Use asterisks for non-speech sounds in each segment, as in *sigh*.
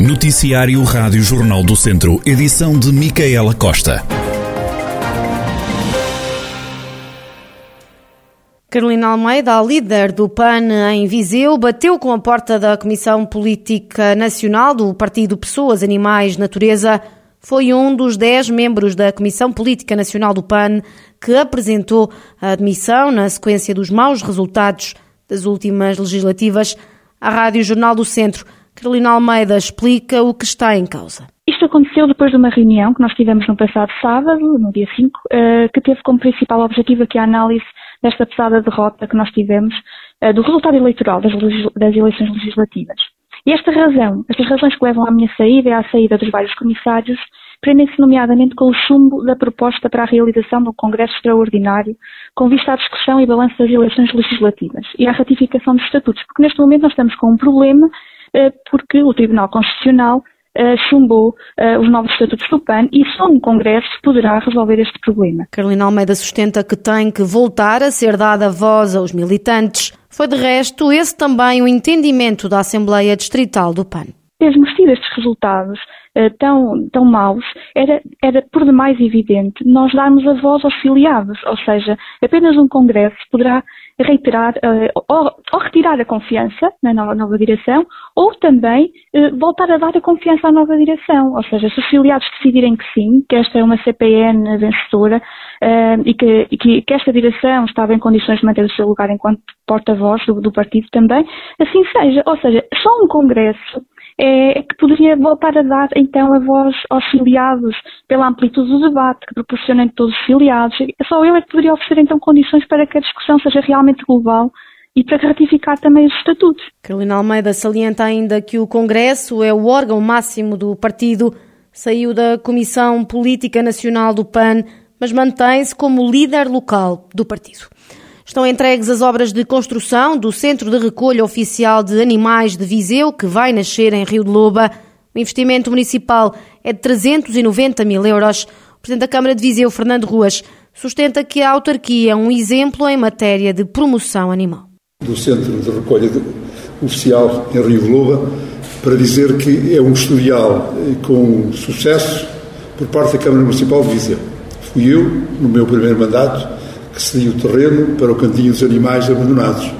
Noticiário Rádio Jornal do Centro, edição de Micaela Costa. Carolina Almeida, a líder do PAN em Viseu, bateu com a porta da Comissão Política Nacional do Partido Pessoas, Animais, Natureza. Foi um dos dez membros da Comissão Política Nacional do PAN que apresentou a admissão na sequência dos maus resultados das últimas legislativas à Rádio Jornal do Centro. Carolina Almeida explica o que está em causa. Isto aconteceu depois de uma reunião que nós tivemos no passado sábado, no dia 5, eh, que teve como principal objetivo aqui a análise desta pesada derrota que nós tivemos eh, do resultado eleitoral das, eleições legislativas. E esta razão, estas razões que levam à minha saída e à saída dos vários comissários, prendem-se nomeadamente com o chumbo da proposta para a realização um Congresso Extraordinário com vista à discussão e balanço das eleições legislativas e à ratificação dos estatutos, porque neste momento nós estamos com um problema porque o Tribunal Constitucional eh, chumbou eh, os novos estatutos do PAN e só um Congresso poderá resolver este problema. Carolina Almeida sustenta que tem que voltar a ser dada voz aos militantes. Foi de resto esse também o entendimento da Assembleia Distrital do PAN. Mesmo tido estes resultados uh, tão, tão maus, era, era por demais evidente nós darmos a voz aos filiados, ou seja, apenas um Congresso poderá reiterar uh, ou, ou, retirar a confiança na nova, nova direção ou também uh, voltar a dar a confiança à nova direção. Ou seja, se os filiados decidirem que sim, que esta é uma CPN vencedora uh, e, que, e que, que, esta direção estava em condições de manter o seu lugar enquanto porta-voz do, do partido também, assim seja. Ou seja, só um congresso é, que poderia voltar a dar então a voz aos filiados pela amplitude do debate que proporciona entre todos os filiados. Só ele é que poderia oferecer então condições para que a discussão seja realmente global e para ratificar também os estatutos. Carolina Almeida salienta ainda que o Congresso é o órgão máximo do partido, saiu da Comissão Política Nacional do PAN, mas mantém-se como líder local do partido. Estão entregues as obras de construção do Centro de Recolha Oficial de Animais de Viseu, que vai nascer em Rio de Loba. O investimento municipal é de 390 mil euros. O Presidente da Câmara de Viseu, Fernando Ruas, sustenta que a autarquia é um exemplo em matéria de promoção animal. Do Centro de Recolha Oficial em Rio de Loba, para dizer que é um historial com sucesso por parte da Câmara Municipal de Viseu. Fui eu, no meu primeiro mandato, que cedia o terreno para o cantinho dos animais abandonados.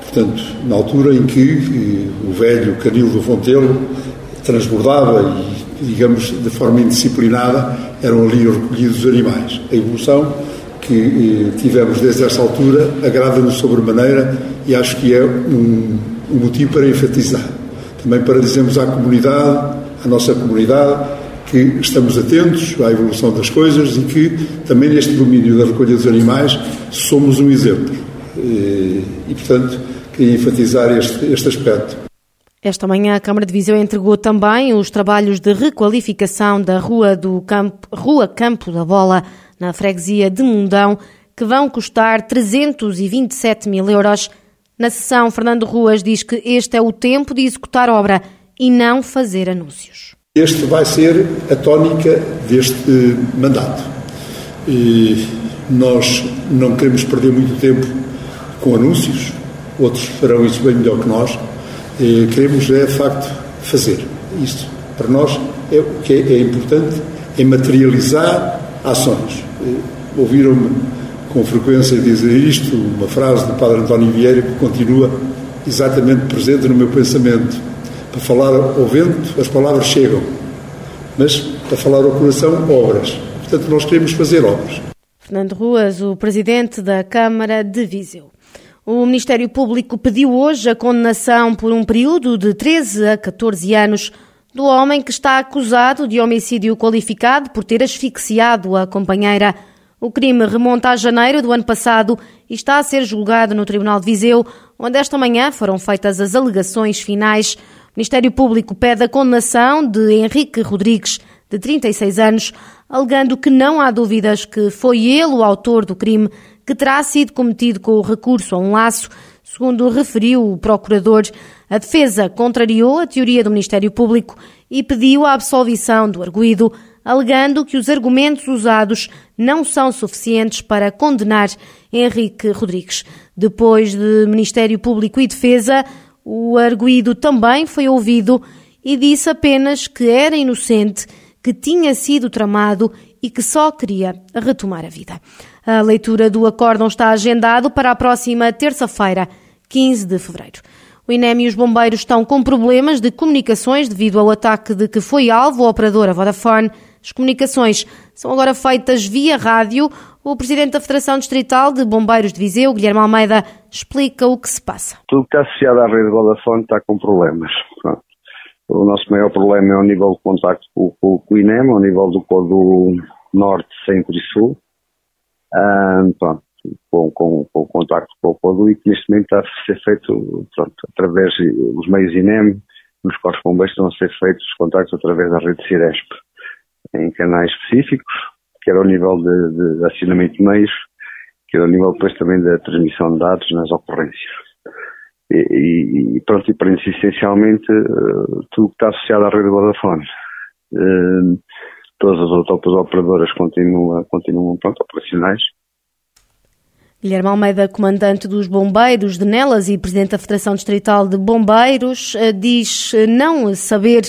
Portanto, na altura em que o velho canil do Fontelo transbordava e, digamos, de forma indisciplinada, eram ali recolhidos os animais. A evolução que eh, tivemos desde essa altura agrada-nos sobremaneira e acho que é um, um motivo para enfatizar. Também para dizermos à comunidade, à nossa comunidade, que estamos atentos à evolução das coisas e que também neste domínio da recolha dos animais somos um exemplo. E, e portanto, queria enfatizar este, este aspecto. Esta manhã a Câmara de Viseu entregou também os trabalhos de requalificação da Rua do Campo, Rua Campo da Bola, na freguesia de Mundão, que vão custar 327 mil euros. Na sessão, Fernando Ruas diz que este é o tempo de executar obra e não fazer anúncios. Este vai ser a tónica deste mandato. E nós não queremos perder muito tempo com anúncios, outros farão isso bem melhor que nós. E queremos, é de facto, fazer. Isto, para nós, é o que é, é importante, é materializar ações. Ouviram-me com frequência dizer isto, uma frase do Padre António Vieira que continua exatamente presente no meu pensamento para falar ao vento, as palavras chegam, mas para falar ao coração, obras. Portanto, nós queremos fazer obras. Fernando Ruas, o presidente da Câmara de Viseu. O Ministério Público pediu hoje a condenação por um período de 13 a 14 anos do homem que está acusado de homicídio qualificado por ter asfixiado a companheira. O crime remonta a janeiro do ano passado e está a ser julgado no Tribunal de Viseu, onde esta manhã foram feitas as alegações finais. Ministério Público pede a condenação de Henrique Rodrigues, de 36 anos, alegando que não há dúvidas que foi ele o autor do crime que terá sido cometido com o recurso a um laço, segundo referiu o procurador. A defesa contrariou a teoria do Ministério Público e pediu a absolvição do arguído, alegando que os argumentos usados não são suficientes para condenar Henrique Rodrigues. Depois de Ministério Público e Defesa, o arguído também foi ouvido e disse apenas que era inocente, que tinha sido tramado e que só queria retomar a vida. A leitura do acórdão está agendado para a próxima terça-feira, 15 de fevereiro. O INEM e os bombeiros estão com problemas de comunicações devido ao ataque de que foi alvo a operadora Vodafone. As comunicações são agora feitas via rádio. O presidente da Federação Distrital de Bombeiros de Viseu, Guilherme Almeida, explica o que se passa. Tudo que está associado à rede Vodafone está com problemas. O nosso maior problema é o nível de contacto com, com, com o INEM, ao nível do Código Norte, Centro e Sul. Ah, pronto, com, com, com o contacto com o Código e que neste momento está a ser feito pronto, através dos meios INEM, nos corpos bombeiros estão a ser feitos os contactos através da rede Ciresp, em canais específicos, quer ao nível de, de acionamento de meios, quer ao nível depois também da transmissão de dados nas ocorrências. E, e, pronto, e prende-se essencialmente uh, tudo que está associado à rede Vodafone. Uh, todas as outras operadoras continuam, continuam pronto, operacionais. Guilherme Almeida, comandante dos Bombeiros de Nelas e presidente da Federação Distrital de Bombeiros, eh, diz não saber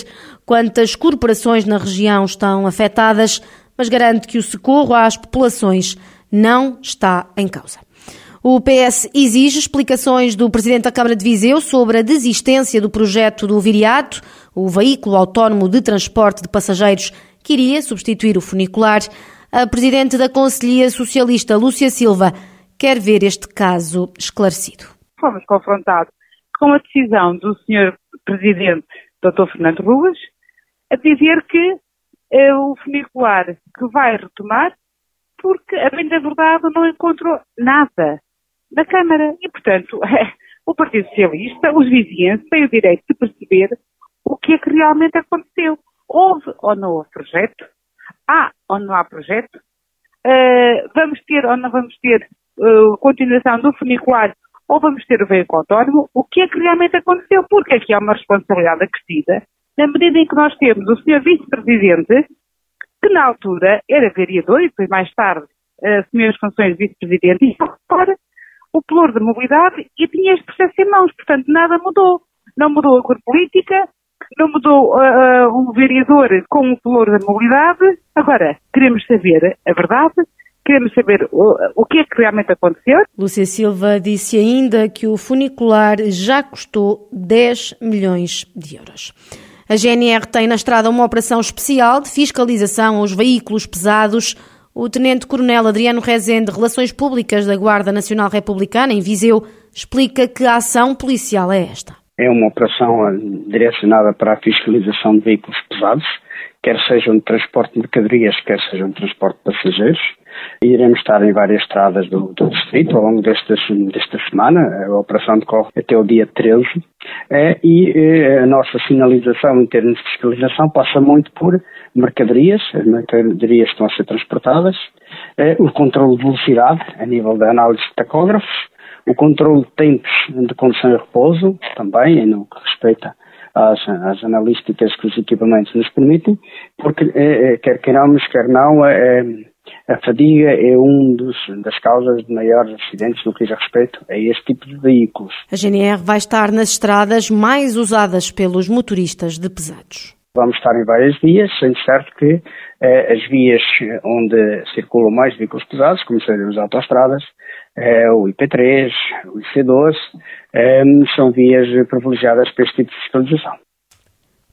quantas corporações na região estão afetadas, mas garante que o socorro às populações não está em causa. O PS exige explicações do Presidente da Câmara de Viseu sobre a desistência do projeto do Viriato, o veículo autónomo de transporte de passageiros que iria substituir o funicular. A Presidente da Conselhia Socialista, Lúcia Silva, quer ver este caso esclarecido. Fomos confrontados com a decisão do Sr. Presidente, Dr. Fernando Ruas, a dizer que é o funicular que vai retomar, porque, a bem da verdade, não encontrou nada na Câmara. E, portanto, *laughs* o Partido Socialista, os vizinhos, têm o direito de perceber o que é que realmente aconteceu. Houve ou não houve projeto? Há ou não há projeto? Uh, vamos ter ou não vamos ter uh, continuação do funicular ou vamos ter o veículo autónomo? O que é que realmente aconteceu? Porque aqui há uma responsabilidade acrescida, na medida em que nós temos o Sr. Vice-Presidente, que na altura era vereador e depois mais tarde uh, assumiu as funções de Vice-Presidente, e agora o pluro de mobilidade e tinha este processo em mãos. Portanto, nada mudou. Não mudou a cor política, não mudou uh, um vereador com o pluro da mobilidade. Agora, queremos saber a verdade, queremos saber o, o que é que realmente aconteceu. Lúcia Silva disse ainda que o funicular já custou 10 milhões de euros. A GNR tem na estrada uma operação especial de fiscalização aos veículos pesados o Tenente-Coronel Adriano Rezende, Relações Públicas da Guarda Nacional Republicana, em Viseu, explica que a ação policial é esta. É uma operação eh, direcionada para a fiscalização de veículos pesados, quer sejam de transporte de mercadorias, quer sejam de transporte de passageiros. Iremos estar em várias estradas do, do distrito ao longo desta, desta semana. A operação decorre até o dia 13. É, e é, a nossa sinalização em termos de fiscalização passa muito por mercadorias. As mercadorias estão a ser transportadas. É, o controle de velocidade, a nível da análise de tacógrafos. O controle de tempos de condução e repouso, também, no que respeita às, às analísticas que os equipamentos nos permitem, porque é, quer queiramos, quer não, a fadiga é um dos, das causas de maiores acidentes no que diz respeito a este tipo de veículos. A GNR vai estar nas estradas mais usadas pelos motoristas de pesados. Vamos estar em várias vias, sendo certo que eh, as vias onde circulam mais veículos pesados, como seriam as autostradas, eh, o IP3, o IC12, eh, são vias privilegiadas para este tipo de fiscalização.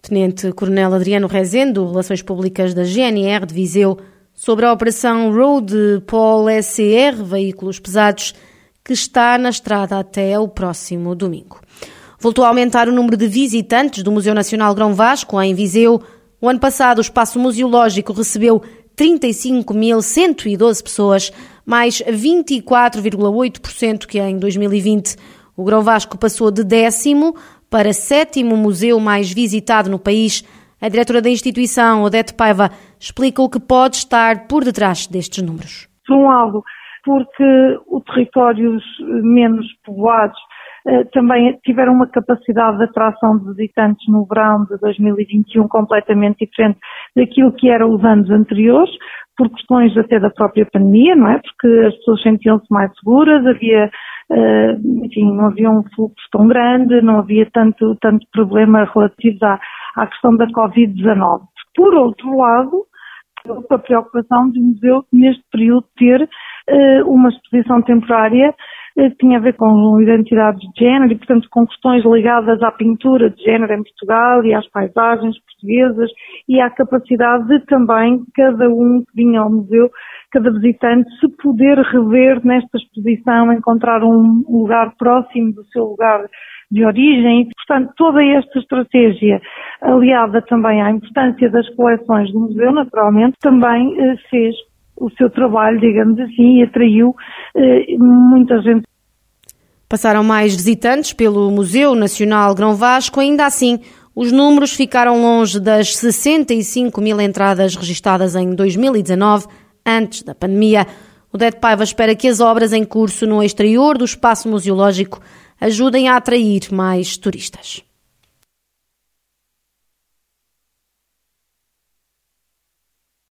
Tenente Coronel Adriano Rezendo, Relações Públicas da GNR de Viseu, sobre a operação Road Pol SCR, veículos pesados, que está na estrada até o próximo domingo. Voltou a aumentar o número de visitantes do Museu Nacional Grão Vasco, em Viseu. O ano passado, o espaço museológico recebeu 35.112 pessoas, mais 24,8% que em 2020. O Grão Vasco passou de décimo para sétimo museu mais visitado no país, a diretora da instituição, Odete Paiva, explica o que pode estar por detrás destes números. Por um lado, porque os territórios menos povoados eh, também tiveram uma capacidade de atração de visitantes no verão de 2021 completamente diferente daquilo que eram os anos anteriores, por questões até da própria pandemia, não é? Porque as pessoas sentiam-se mais seguras, havia Uh, enfim, não havia um fluxo tão grande, não havia tanto, tanto problema relativo à, à questão da Covid-19. Por outro lado, a preocupação do museu neste período ter uh, uma exposição temporária que tinha a ver com identidade de género e, portanto, com questões ligadas à pintura de género em Portugal e às paisagens portuguesas e à capacidade de também cada um que vinha ao museu, cada visitante, se poder rever nesta exposição, encontrar um lugar próximo do seu lugar de origem portanto, toda esta estratégia, aliada também à importância das coleções do museu, naturalmente, também eh, fez o seu trabalho, digamos assim, e atraiu eh, muita gente. Passaram mais visitantes pelo Museu Nacional Grão Vasco, ainda assim, os números ficaram longe das 65 mil entradas registadas em 2019, antes da pandemia. O Det Paiva espera que as obras em curso no exterior do espaço museológico ajudem a atrair mais turistas.